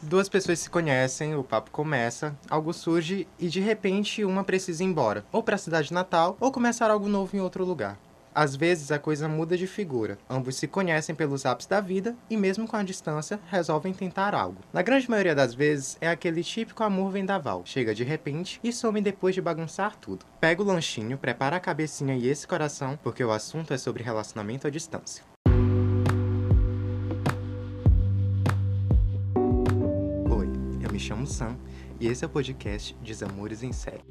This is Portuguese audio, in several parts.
Duas pessoas se conhecem, o papo começa, algo surge e de repente uma precisa ir embora, ou para a cidade natal, ou começar algo novo em outro lugar. Às vezes a coisa muda de figura. Ambos se conhecem pelos ápices da vida e, mesmo com a distância, resolvem tentar algo. Na grande maioria das vezes, é aquele típico amor vendaval. Chega de repente e some depois de bagunçar tudo. Pega o lanchinho, prepara a cabecinha e esse coração, porque o assunto é sobre relacionamento à distância. Me chamo Sam e esse é o podcast Desamores em Série.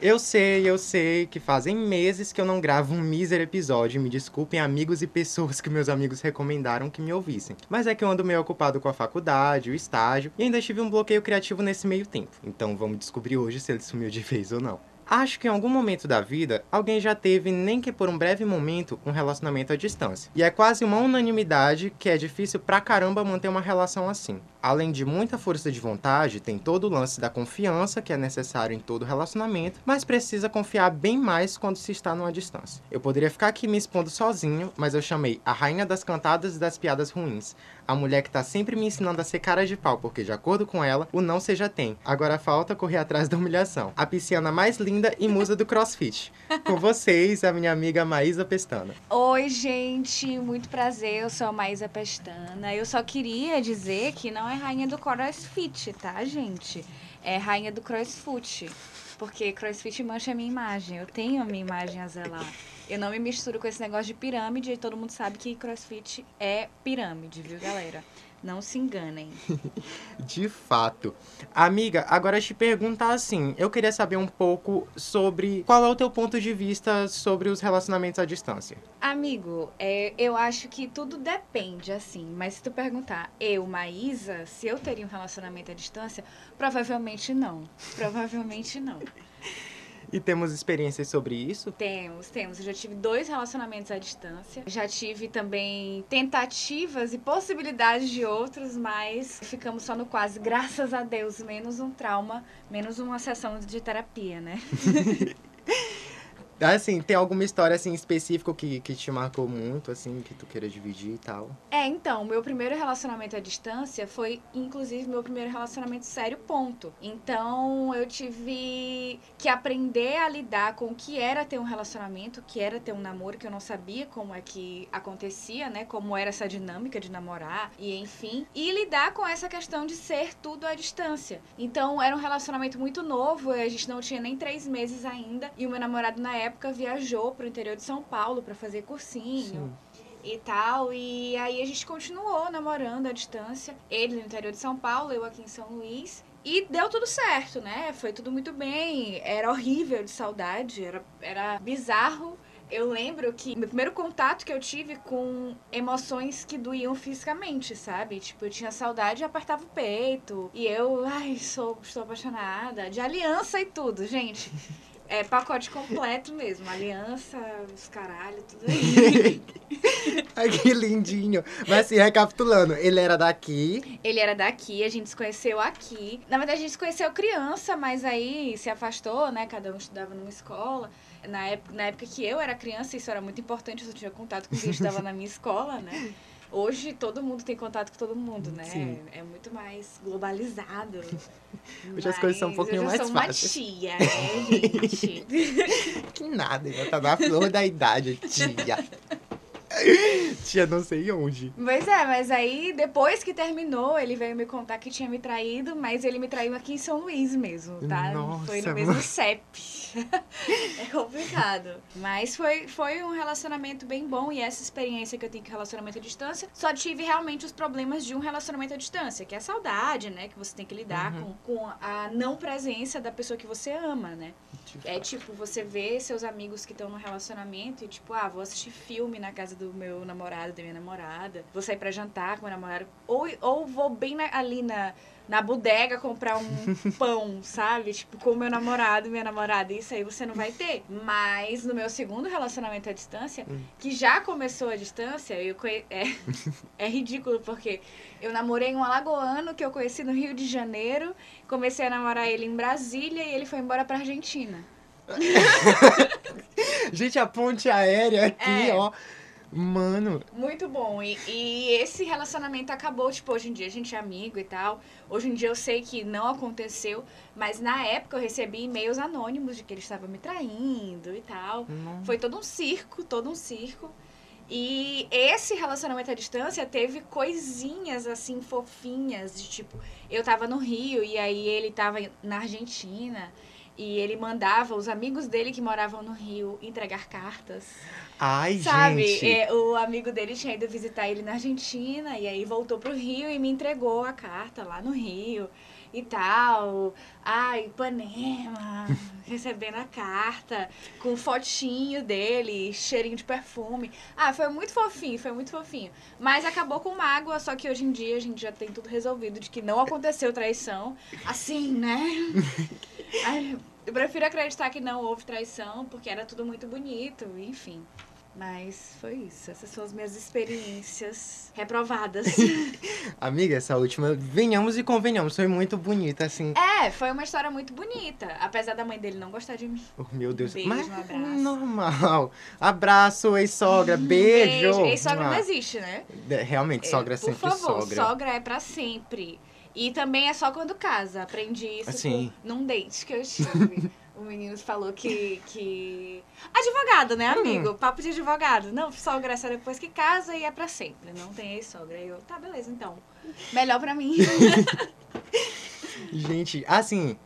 Eu sei, eu sei que fazem meses que eu não gravo um mísero episódio. Me desculpem, amigos e pessoas que meus amigos recomendaram que me ouvissem. Mas é que eu ando meio ocupado com a faculdade, o estágio, e ainda tive um bloqueio criativo nesse meio tempo. Então vamos descobrir hoje se ele sumiu de vez ou não. Acho que em algum momento da vida, alguém já teve, nem que por um breve momento, um relacionamento à distância. E é quase uma unanimidade que é difícil pra caramba manter uma relação assim. Além de muita força de vontade, tem todo o lance da confiança que é necessário em todo relacionamento, mas precisa confiar bem mais quando se está numa distância. Eu poderia ficar aqui me expondo sozinho, mas eu chamei a rainha das cantadas e das piadas ruins, a mulher que tá sempre me ensinando a ser cara de pau, porque de acordo com ela, o não seja tem. Agora falta correr atrás da humilhação. A pisciana mais linda e musa do crossfit. Com vocês, a minha amiga Maísa Pestana. Oi, gente, muito prazer. Eu sou a Maísa Pestana. Eu só queria dizer que não é rainha do crossfit, tá, gente? É rainha do crossfoot. Porque crossfit mancha a minha imagem. Eu tenho a minha imagem a zelar. Eu não me misturo com esse negócio de pirâmide e todo mundo sabe que crossfit é pirâmide, viu, galera? Não se enganem. De fato. Amiga, agora te perguntar assim, eu queria saber um pouco sobre qual é o teu ponto de vista sobre os relacionamentos à distância. Amigo, é, eu acho que tudo depende, assim. Mas se tu perguntar, eu, Maísa, se eu teria um relacionamento à distância, provavelmente não. Provavelmente não. E temos experiências sobre isso? Temos, temos. Eu já tive dois relacionamentos à distância. Já tive também tentativas e possibilidades de outros, mas ficamos só no quase. Graças a Deus, menos um trauma, menos uma sessão de terapia, né? Assim, tem alguma história assim específica que, que te marcou muito, assim, que tu queira dividir e tal? É, então, meu primeiro relacionamento à distância foi, inclusive, meu primeiro relacionamento sério, ponto. Então, eu tive que aprender a lidar com o que era ter um relacionamento, o que era ter um namoro, que eu não sabia como é que acontecia, né? Como era essa dinâmica de namorar, e enfim. E lidar com essa questão de ser tudo à distância. Então, era um relacionamento muito novo, a gente não tinha nem três meses ainda, e o meu namorado na época época viajou pro interior de São Paulo para fazer cursinho. Sim e tal. E aí a gente continuou namorando à distância. Ele no interior de São Paulo, eu aqui em São Luís. E deu tudo certo, né? Foi tudo muito bem. Era horrível de saudade, era, era bizarro. Eu lembro que meu primeiro contato que eu tive com emoções que doíam fisicamente, sabe? Tipo, eu tinha saudade e apertava o peito. E eu, ai, sou, estou apaixonada. De aliança e tudo, gente. É pacote completo mesmo. Aliança, os caralho, tudo aí. Ai, que lindinho. Mas assim, recapitulando, ele era daqui. Ele era daqui, a gente se conheceu aqui. Na verdade, a gente se conheceu criança, mas aí se afastou, né? Cada um estudava numa escola. Na época, na época que eu era criança, isso era muito importante, eu só tinha contato com quem estudava na minha escola, né? Hoje todo mundo tem contato com todo mundo, né? Sim. É muito mais globalizado. Hoje as coisas são um pouquinho mais fáceis. Eu sou uma tia, né, gente? que nada, ainda tá na flor da idade, tia. Tinha não sei onde. Pois é, mas aí depois que terminou, ele veio me contar que tinha me traído, mas ele me traiu aqui em São Luís mesmo, tá? Nossa, foi no mesmo CEP. é complicado. Mas foi, foi um relacionamento bem bom e essa experiência que eu tenho com relacionamento à distância, só tive realmente os problemas de um relacionamento à distância, que é a saudade, né? Que você tem que lidar uhum. com, com a não presença da pessoa que você ama, né? É tipo, você vê seus amigos que estão no relacionamento e tipo, ah, vou assistir filme na casa do meu namorado, da minha namorada, vou sair pra jantar com meu namorado, ou, ou vou bem na, ali na na bodega comprar um pão, sabe? Tipo, com o meu namorado, minha namorada. Isso aí você não vai ter. Mas no meu segundo relacionamento à distância, hum. que já começou à distância, eu conhe... é, é ridículo, porque eu namorei um alagoano que eu conheci no Rio de Janeiro, comecei a namorar ele em Brasília e ele foi embora pra Argentina. Gente, a ponte aérea aqui, é. ó. Mano, Muito bom. E, e esse relacionamento acabou, tipo, hoje em dia a gente é amigo e tal. Hoje em dia eu sei que não aconteceu, mas na época eu recebi e-mails anônimos de que ele estava me traindo e tal. não- Foi todo um circo, todo um circo. E esse relacionamento à distância teve coisinhas assim fofinhas, de tipo, eu tava no Rio e aí ele tava na Argentina e ele mandava os amigos dele que moravam no Rio entregar cartas. Ai, Sabe, gente. é, o amigo dele tinha ido visitar ele na Argentina e aí voltou pro Rio e me entregou a carta lá no Rio e tal. Ai, Ipanema, recebendo a carta com fotinho dele, cheirinho de perfume. Ah, foi muito fofinho, foi muito fofinho. Mas acabou com mágoa, só que hoje em dia a gente já tem tudo resolvido de que não aconteceu traição. Assim, né? Ai, eu prefiro acreditar que não houve traição, porque era tudo muito bonito, enfim. Mas foi isso. Essas são as minhas experiências reprovadas. Amiga, essa última, venhamos e convenhamos, foi muito bonita, assim. é, foi uma história muito bonita. Apesar da mãe dele não gostar de mim. Oh, meu Deus. Beijo, Mas um abraço. normal. Abraço, ex-sogra. Beijo. Ex-sogra não Mua. existe, né? É, Realmente, sogra é Por sempre favor, sogra. sogra é pra sempre. E também é só quando casa. Aprendi isso Assim. num date que eu tive. O menino falou que, que. Advogado, né, amigo? Hum. Papo de advogado. Não, sogra é só depois que casa e é pra sempre. Não tem ex-sogra. Aí eu, tá, beleza, então. Melhor pra mim. Gente, assim,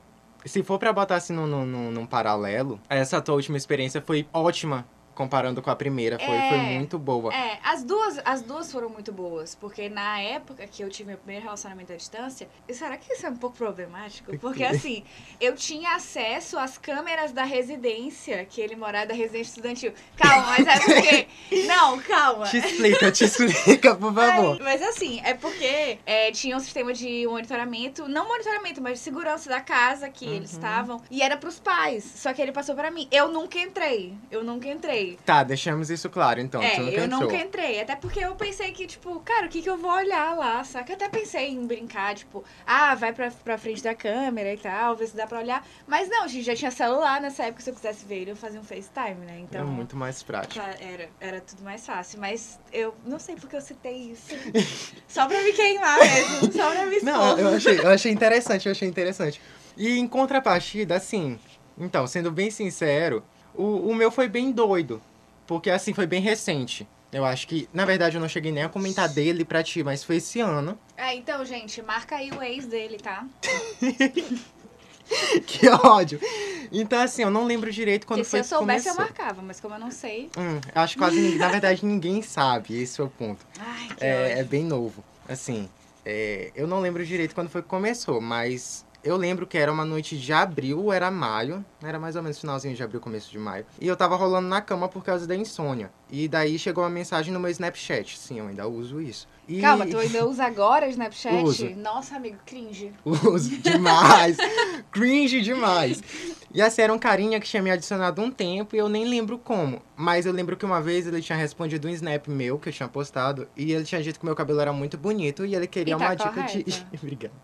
se for pra botar assim num, num- num paralelo, essa tua última experiência foi ótima comparando com a primeira. Foi, É. foi muito boa. É, as duas, as duas foram muito boas, porque na época que eu tive meu primeiro relacionamento à distância, será que isso é um pouco problemático? Porque assim, eu tinha acesso às câmeras da residência que ele morava, da residência estudantil. Calma, mas é porque. Não, calma. Te explica, te explica, por favor. Ai, mas assim, é porque é, tinha um sistema de monitoramento, não monitoramento, mas de segurança da casa que eles Uhum. estavam. E era pros pais. Só que ele passou pra mim. Eu nunca entrei. Eu nunca entrei. Tá, deixamos isso claro, então. É, nunca eu entrou. nunca entrei. Até porque eu pensei que, tipo, cara, o que, que eu vou olhar lá, saca? Eu até pensei em brincar, tipo, ah, vai pra, pra frente da câmera e tal, ver se dá pra olhar. Mas não, gente, já tinha celular nessa época, se eu quisesse ver ele, eu fazia um FaceTime, né? É Então. muito mais prático. Era, era tudo mais fácil. Mas eu não sei porque eu citei isso. Só pra me queimar mesmo. Só pra me expor. Não, eu achei, eu achei interessante, eu achei interessante. E em contrapartida, assim, então, sendo bem sincero, o, o meu foi bem doido. Porque, assim, foi bem recente. Eu acho que, na verdade, eu não cheguei nem a comentar dele pra ti, mas foi esse ano. É, então, gente, marca aí o ex dele, tá? que ódio. Então, assim, eu não lembro direito quando Porque se foi eu que soubesse, eu começou. marcava, mas como eu não sei. Hum, eu acho que quase na verdade, ninguém sabe, esse é o ponto. Ai, que É, é ódio. bem novo. Assim, é, eu não lembro direito quando foi que começou, mas eu lembro que era uma noite de abril, ou era maio. Era mais ou menos finalzinho de abril, começo de maio. E eu tava rolando na cama por causa da insônia. E daí chegou uma mensagem no meu Snapchat. Sim, eu ainda uso isso. E... Calma, tu ainda usa agora o Snapchat? Uso. Nossa, amigo, cringe. Uso demais. Cringe demais. E assim, era um carinha que tinha me adicionado um tempo e eu nem lembro como. Mas eu lembro que uma vez ele tinha respondido um snap meu que eu tinha postado e ele tinha dito que meu cabelo era muito bonito e ele queria tá uma dica de. correta. Obrigada.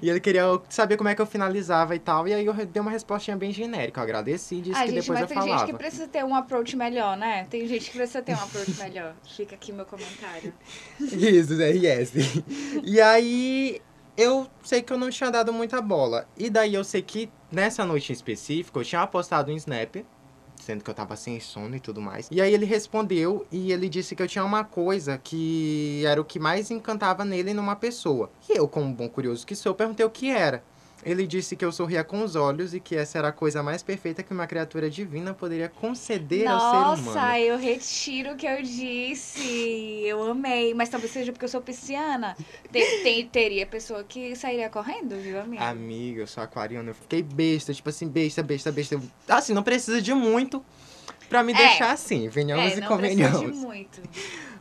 E ele queria saber como é que eu finalizava e tal. E aí eu dei uma respostinha bem genérica. Eu agradeci e disse Ah, que gente, depois mas eu tem falava. gente que precisa ter um approach melhor, né? Tem gente que precisa ter um approach melhor. Fica aqui meu comentário. Isso, é yes. E aí, eu sei que eu não tinha dado muita bola. E daí eu sei que nessa noite em específico, eu tinha postado um snap, sendo que eu tava sem sono e tudo mais. E aí ele respondeu e ele disse que eu tinha uma coisa que era o que mais encantava nele numa pessoa. E eu, como bom curioso que sou, perguntei o que era. Ele disse que eu sorria com os olhos e que essa era a coisa mais perfeita que uma criatura divina poderia conceder ao ser humano. Nossa, eu retiro o que eu disse. Eu amei. Mas talvez seja porque eu sou pisciana. Te- te- teria pessoa que sairia correndo, viu, amigo? Amiga, eu sou aquariano, eu fiquei besta, tipo assim, besta, besta, besta. Assim, não precisa de muito pra me É. deixar assim, venhamos é, e não precisa de convenhamos. muito.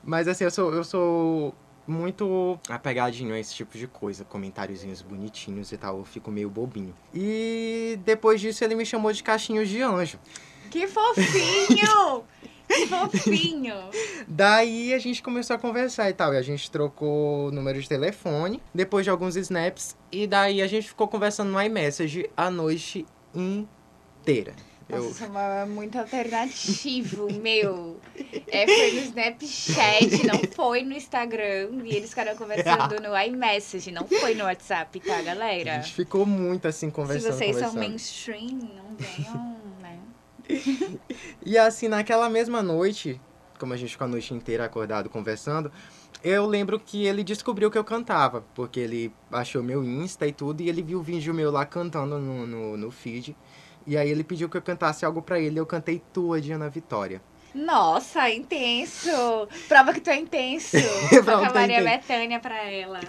Mas assim, eu sou, eu sou muito apegadinho a esse tipo de coisa, comentáriozinhos bonitinhos e tal, eu fico meio bobinho. E depois disso ele me chamou de cachinhos de anjo. Que fofinho! que fofinho! Daí a gente começou a conversar e tal, e a gente trocou número de telefone, depois de alguns snaps, e daí a gente ficou conversando no iMessage a noite inteira. Eu... Nossa, Samuel é muito alternativo, meu. É, foi no Snapchat, não foi no Instagram. E eles ficaram conversando no iMessage, não foi no WhatsApp, tá, A galera? gente ficou muito assim Se conversando. vocês são conversando. mainstream, não venham, né? E assim, naquela mesma noite, como a gente ficou a noite inteira acordado conversando, eu lembro que ele descobriu que eu cantava, porque ele achou meu Insta e tudo, e ele viu o vídeo meu lá cantando no, no, no feed. E aí ele pediu que eu cantasse algo pra ele, eu cantei Tua, Diana Vitória. Nossa, intenso! Prova que tu é intenso. Prova que Toca é Maria intenso. Bethânia pra ela.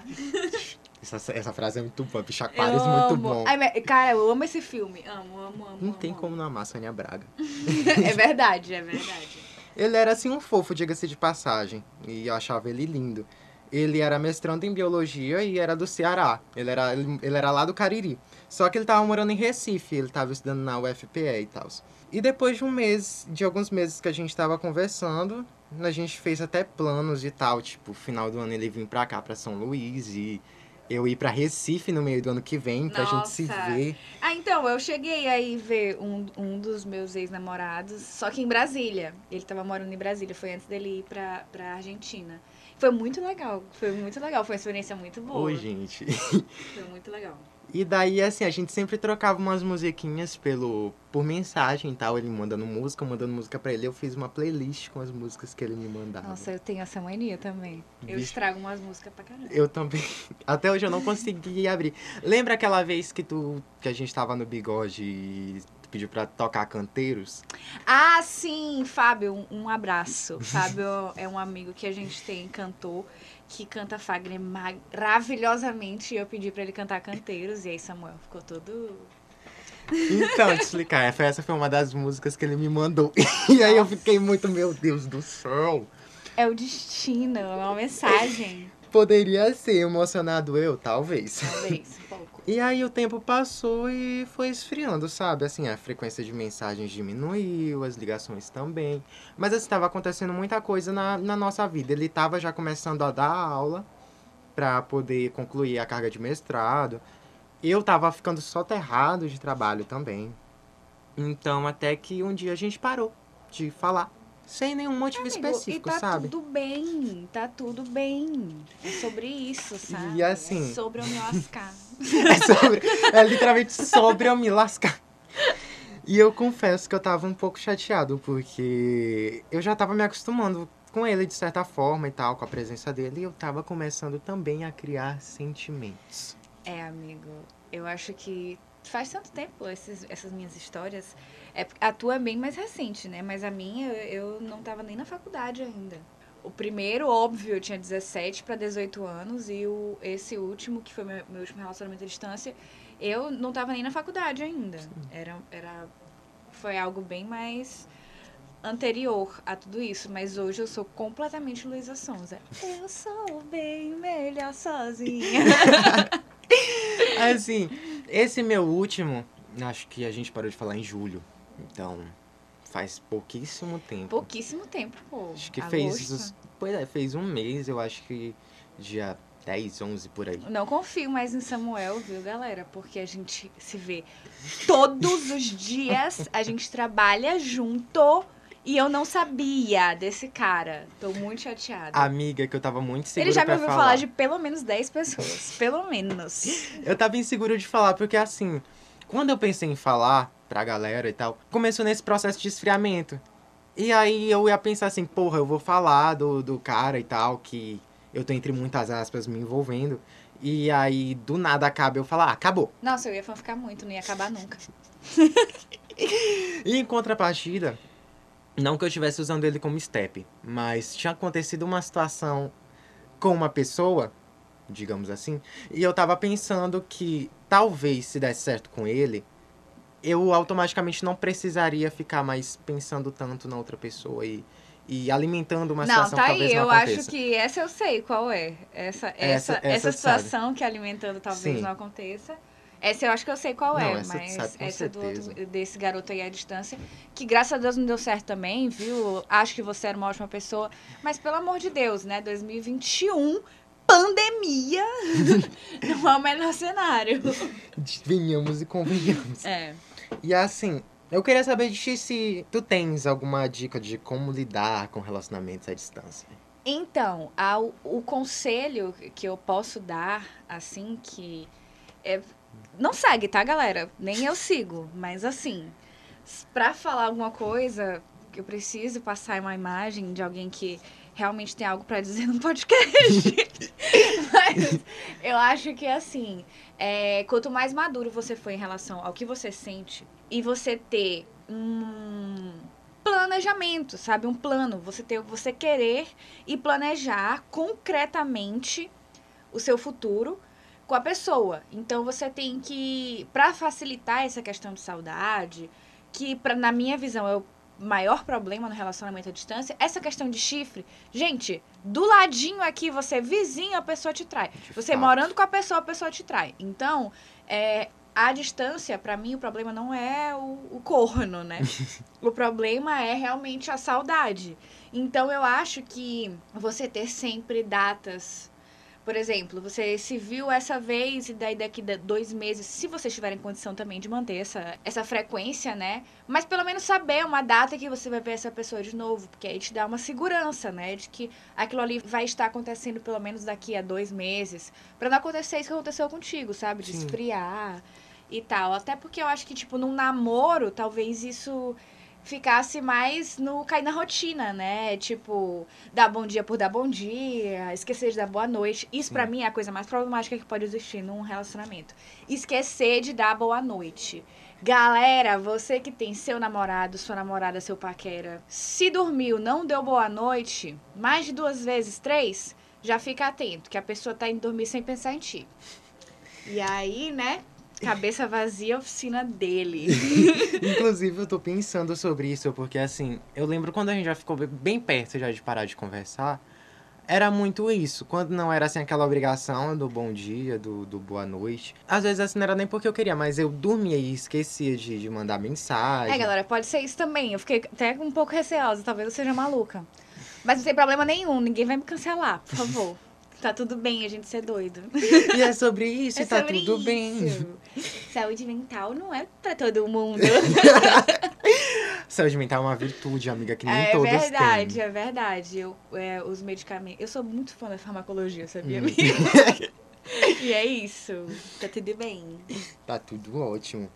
Essa, essa frase é muito boa, Chacoalhos muito bom. Ai, cara, eu amo esse filme. Amo, amo, amo. Não amo, tem amo. como não amar Sônia Braga. É verdade, é verdade. Ele era assim um fofo, diga-se de passagem, e eu achava ele lindo. Ele era mestrando em biologia e era do Ceará. Ele era, ele, ele era lá do Cariri. Só que ele tava morando em Recife, ele tava estudando na UFPE e tal. E depois de um mês, de alguns meses que a gente tava conversando, a gente fez até planos e tal, tipo, final do ano ele vir pra cá, pra São Luís, e eu ir pra Recife no meio do ano que vem, pra gente se Nossa. ver. Ah, então, eu cheguei aí ver um, um dos meus ex-namorados, só que em Brasília. Ele tava morando em Brasília, foi antes dele ir pra, pra Argentina. Foi muito legal, foi muito legal, foi uma experiência muito boa. Oi, gente. Foi muito legal. E daí, assim, a gente sempre trocava umas musiquinhas pelo, por mensagem e tal. Ele mandando música, eu mandando música pra ele. Eu fiz uma playlist com as músicas que ele me mandava. Nossa, eu tenho essa mania também. Eu Vixe. estrago umas músicas pra caramba. Eu também. Até hoje eu não consegui abrir. Lembra aquela vez que tu que a gente tava no bigode e tu pediu pra tocar canteiros? Ah, sim, Fábio, um, um abraço. Fábio é um amigo que a gente tem, cantor, que canta Fagner maravilhosamente. E eu pedi pra ele cantar canteiros, e aí Samuel ficou todo. Então, te explicar, foi- essa foi uma das músicas que ele me mandou. E aí eu fiquei muito, meu Deus do céu. É o destino, é uma mensagem. Poderia ser emocionado eu, talvez. Talvez, um pouco. E aí o tempo passou e foi esfriando, sabe? Assim, a frequência de mensagens diminuiu, as ligações também. Mas assim, estava acontecendo muita coisa na, na nossa vida. Ele estava já começando a dar aula para poder concluir a carga de mestrado. Eu tava ficando soterrado de trabalho também. Então, até que um dia a gente parou de falar. Sem nenhum motivo Amigo, específico, e tá sabe? tudo bem, tá tudo bem. É sobre isso, sabe? E assim- É sobre eu me lascar. É, sobre, é literalmente sobre eu me lascar. E eu confesso que eu tava um pouco chateado, porque eu já tava me acostumando com ele de certa forma e tal, com a presença dele, e eu tava começando também a criar sentimentos. É, amigo, eu acho que faz tanto tempo esses, essas minhas histórias. É, a tua é bem mais recente, né? Mas a minha, eu, não tava nem na faculdade ainda. O primeiro, óbvio, eu tinha 17 para 18 anos. E o, esse último, que foi meu, meu último relacionamento à distância, eu não tava nem na faculdade ainda. Era, era, foi algo bem mais anterior a tudo isso. Mas hoje eu sou completamente Luísa Sonza. Eu sou bem melhor sozinha. Assim, esse meu último, acho que a gente parou de falar em julho, então faz pouquíssimo tempo. Pouquíssimo tempo, pô. Acho que Agosto. fez, pois é, fez um mês, eu acho que dia 10, 11 por aí. Não confio mais em Samuel, viu, galera? Porque a gente se vê todos os dias, a gente trabalha junto e eu não sabia desse cara. Tô muito chateada. Amiga, que eu tava muito segura Ele já me ouviu falar. falar de pelo menos 10 pessoas. Pelo menos. Eu tava inseguro de falar, porque assim, quando eu pensei em falar pra galera e tal, começou nesse processo de esfriamento. E aí eu ia pensar assim, porra, eu vou falar do, do cara e tal, que eu tô entre muitas aspas me envolvendo. E aí, do nada acaba eu falar, ah, acabou. Nossa, eu ia ficar muito, não ia acabar nunca. E em contrapartida, não que eu estivesse usando ele como step, mas tinha acontecido uma situação com uma pessoa, digamos assim, e eu tava pensando que talvez se desse certo com ele, eu automaticamente não precisaria ficar mais pensando tanto na outra pessoa e, e alimentando uma não, situação tá que aí. talvez não Eu aconteça. acho que essa eu sei qual é. Essa, essa, Essa- essa, tu sabe. situação que alimentando talvez Sim. não aconteça. Essa eu acho que eu sei qual Não, é, essa mas sabe essa do outro, desse garoto aí à distância, que graças a Deus não deu certo também, viu? Acho que você era uma ótima pessoa, mas pelo amor de Deus, né? 2021, pandemia, não é o melhor cenário. Venhamos e convenhamos. É. E assim, Eu queria saber de ti se tu tens alguma dica de como lidar com relacionamentos à distância. Então, ao, o conselho que eu posso dar, assim, que. É, não segue, tá, galera? Nem eu sigo, mas assim, pra falar alguma coisa, eu preciso passar uma imagem de alguém que realmente tem algo para dizer no podcast. Mas eu acho que assim, é, quanto mais maduro você for em relação ao que você sente e você ter um planejamento, sabe, um plano, você ter, você querer e planejar concretamente o seu futuro com a pessoa. Então você tem que, para facilitar essa questão de saudade, que pra, na minha visão eu maior problema no relacionamento à distância, essa questão de chifre. Gente, do ladinho aqui, você vizinho, a pessoa te trai. De você fato. morando com a pessoa, a pessoa te trai. Então, é, a distância, para mim, o problema não é o, o corno, né? o problema é realmente a saudade. Então, eu acho que você ter sempre datas. Por exemplo, você se viu essa vez e daí daqui a dois meses, se vocês tiverem condição também de manter essa, essa frequência, né? Mas pelo menos saber uma data que você vai ver essa pessoa de novo, porque aí te dá uma segurança, né? De que aquilo ali vai estar acontecendo pelo menos daqui a dois meses. Pra não acontecer isso que aconteceu contigo, sabe? De Sim. esfriar e tal. Até porque eu acho que, tipo, num namoro, talvez isso ficasse mais no cair na rotina, né? Tipo, dar bom dia por dar bom dia, esquecer de dar boa noite. Isso pra Sim. mim é a coisa mais problemática que pode existir num relacionamento. Esquecer de dar boa noite. Galera, você que tem seu namorado, sua namorada, seu paquera, se dormiu, não deu boa noite, mais de duas vezes, três, já fica atento, que a pessoa tá indo dormir sem pensar em ti. E aí, né? Cabeça vazia, oficina dele. Inclusive, eu tô pensando sobre isso, porque assim, eu lembro quando a gente já ficou bem perto já de parar de conversar, era muito isso. Quando não era assim aquela obrigação do bom dia, do, do boa noite. Às vezes assim não era nem porque eu queria, mas eu dormia e esquecia de, de mandar mensagem. É, galera, pode ser isso também. Eu fiquei até um pouco receosa, talvez eu seja maluca. Mas não tem problema nenhum, ninguém vai me cancelar, por favor. Tá tudo bem a gente ser doido. E é sobre isso, É tá sobre tudo isso. bem. Saúde mental não é pra todo mundo. Saúde mental é uma virtude, amiga, que nem é todas verdade, têm. é verdade. Eu, é, os medicamentos. Eu sou muito fã da farmacologia, sabia, Hum. amiga? e é isso. Tá tudo bem. Tá tudo ótimo.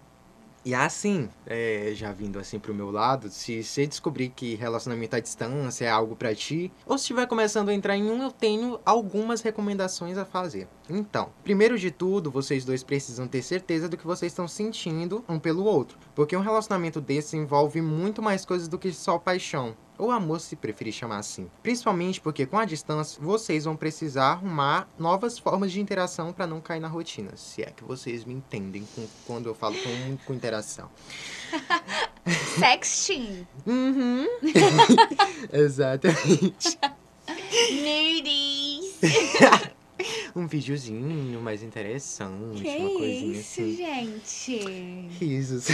E assim, é, já vindo assim pro meu lado, se você descobrir que relacionamento à distância é algo pra ti, ou se estiver começando a entrar em um, eu tenho algumas recomendações a fazer. Então, primeiro de tudo, vocês dois precisam ter certeza do que vocês estão sentindo um pelo outro, porque um relacionamento desse envolve muito mais coisas do que só paixão. Ou amor, se preferir chamar assim. Principalmente porque com a distância vocês vão precisar arrumar novas formas de interação para não cair na rotina. Se é que vocês me entendem com- quando eu falo com, com interação. Sexting. Uhum. Exatamente. Nudies. Um videozinho mais interessante, Que uma coisinha isso, assim. gente? Risos.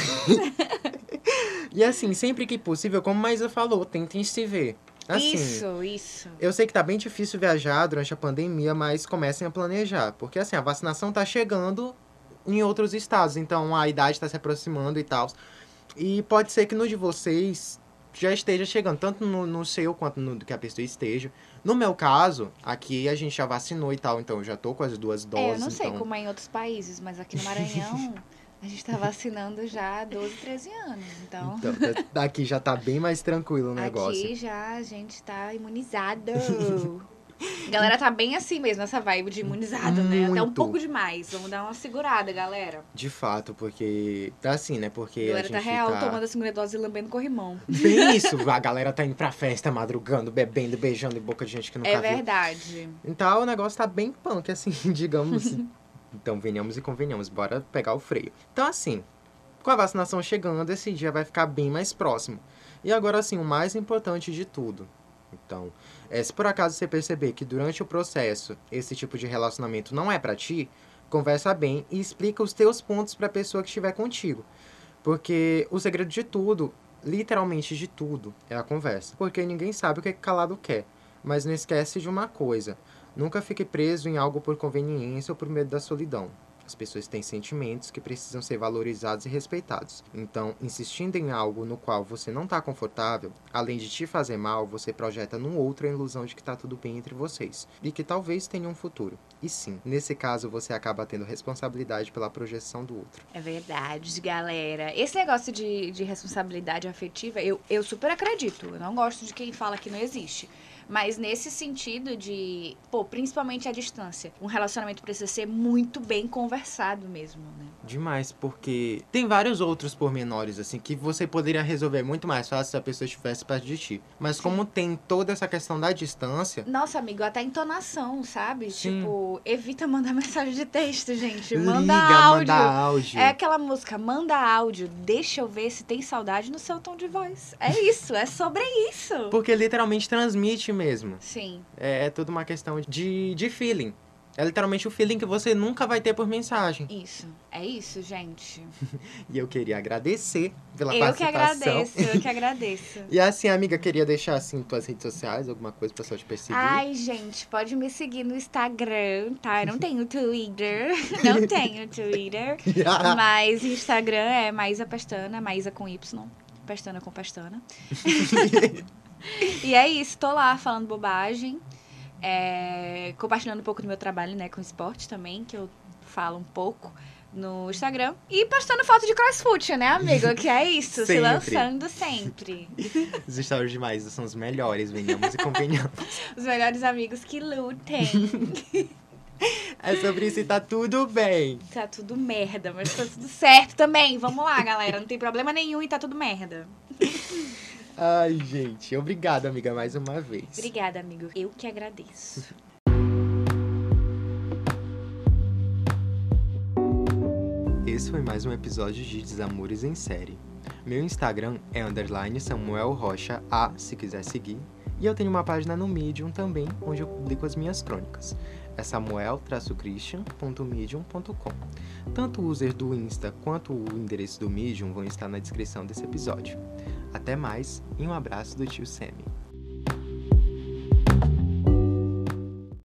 e assim, sempre que possível, como Maísa falou, tentem se ver. Assim, isso, isso. Eu sei que tá bem difícil viajar durante a pandemia, mas comecem a planejar. Porque assim, a vacinação tá chegando em outros estados, então a idade tá se aproximando e tal. E pode ser que no de vocês já esteja chegando, tanto no, no seu quanto no que a pessoa esteja. No meu caso, aqui a gente já vacinou e tal, então eu já tô com as duas doses. É, eu não sei então... como é em outros países, mas aqui no Maranhão a gente tá vacinando já há 12, 13 anos. Então, Então, da- daqui já tá bem mais tranquilo o negócio. aqui já a gente tá imunizado. A galera tá bem assim mesmo, essa vibe de imunizado, né? Até um Muito. pouco demais. Vamos dar uma segurada, galera. De fato, porque tá assim, né? Porque A galera a tá gente real tá... tomando a segunda dose e lambendo corrimão. Bem isso, a galera tá indo pra festa, madrugando, bebendo, beijando em boca de gente que nunca É viu. verdade. Então o negócio tá bem punk, assim, digamos. Então venhamos e convenhamos, bora pegar o freio. Então assim, com a vacinação chegando, esse dia vai ficar bem mais próximo. E agora assim, o mais importante de tudo. Então, é, se por acaso você perceber que durante o processo esse tipo de relacionamento não é pra ti, conversa bem e explica os teus pontos pra pessoa que estiver contigo. Porque o segredo de tudo, literalmente de tudo, é a conversa. Porque ninguém sabe o que calado quer. Mas não esquece de uma coisa: nunca fique preso em algo por conveniência ou por medo da solidão. As pessoas têm sentimentos que precisam ser valorizados e respeitados. Então, insistindo em algo no qual você não está confortável, além de te fazer mal, você projeta no outro a ilusão de que está tudo bem entre vocês e que talvez tenha um futuro. E sim, nesse caso você acaba tendo responsabilidade pela projeção do outro. É verdade, galera. Esse negócio de, de responsabilidade afetiva, eu, eu super acredito. Eu não gosto de quem fala que não existe. Mas nesse sentido de, pô, principalmente a distância, um relacionamento precisa ser muito bem conversado mesmo, né? Demais, porque tem vários outros pormenores, assim, que você poderia resolver muito mais fácil se a pessoa estivesse perto de ti. Mas Sim. como tem toda essa questão da distância, Nossa, amigo, até entonação, sabe? Sim. Tipo, evita mandar mensagem de texto, gente. Manda liga, áudio. manda áudio. É aquela música, manda áudio, deixa eu ver se tem saudade no seu tom de voz. É isso, é sobre isso. Porque literalmente transmite mesmo. Sim, É, é tudo uma questão de, de feeling. É literalmente o feeling que você nunca vai ter por mensagem. isso. É isso, gente. E eu queria agradecer pela Eu que participação. agradeço, eu que agradeço. E assim, amiga, queria deixar assim tuas redes sociais, alguma coisa pra pessoa te perseguir. Ai, gente, pode me seguir no Instagram, tá? Eu não tenho Twitter, não tenho Twitter, mas Instagram é Maísa Pestana, Maísa com Y, Pestana com Pestana. e é isso, tô lá falando bobagem, é, compartilhando um pouco do meu trabalho, né, com esporte também, que eu falo um pouco no Instagram. E postando foto de crossfit, né, amigo? Que é isso, se lançando sempre. Os stories demais são os melhores, venhamos e convenhamos. Os melhores amigos que lutem. É sobre isso e tá tudo bem. Tá tudo merda, mas tá tudo certo também. Vamos lá, galera. Não tem problema nenhum e tá tudo merda. Ai, gente, obrigado, amiga, mais uma vez. Obrigada, amigo. Eu que agradeço. Esse foi mais um episódio de Desamores em Série. Meu Instagram é underline Samuel Rocha A, se quiser seguir. E eu tenho uma página no Medium também, onde eu publico as minhas crônicas. É samuel-christian.medium.com. Tanto o user do Insta quanto o endereço do Medium vão estar na descrição desse episódio. Até mais e um abraço do tio Sammy.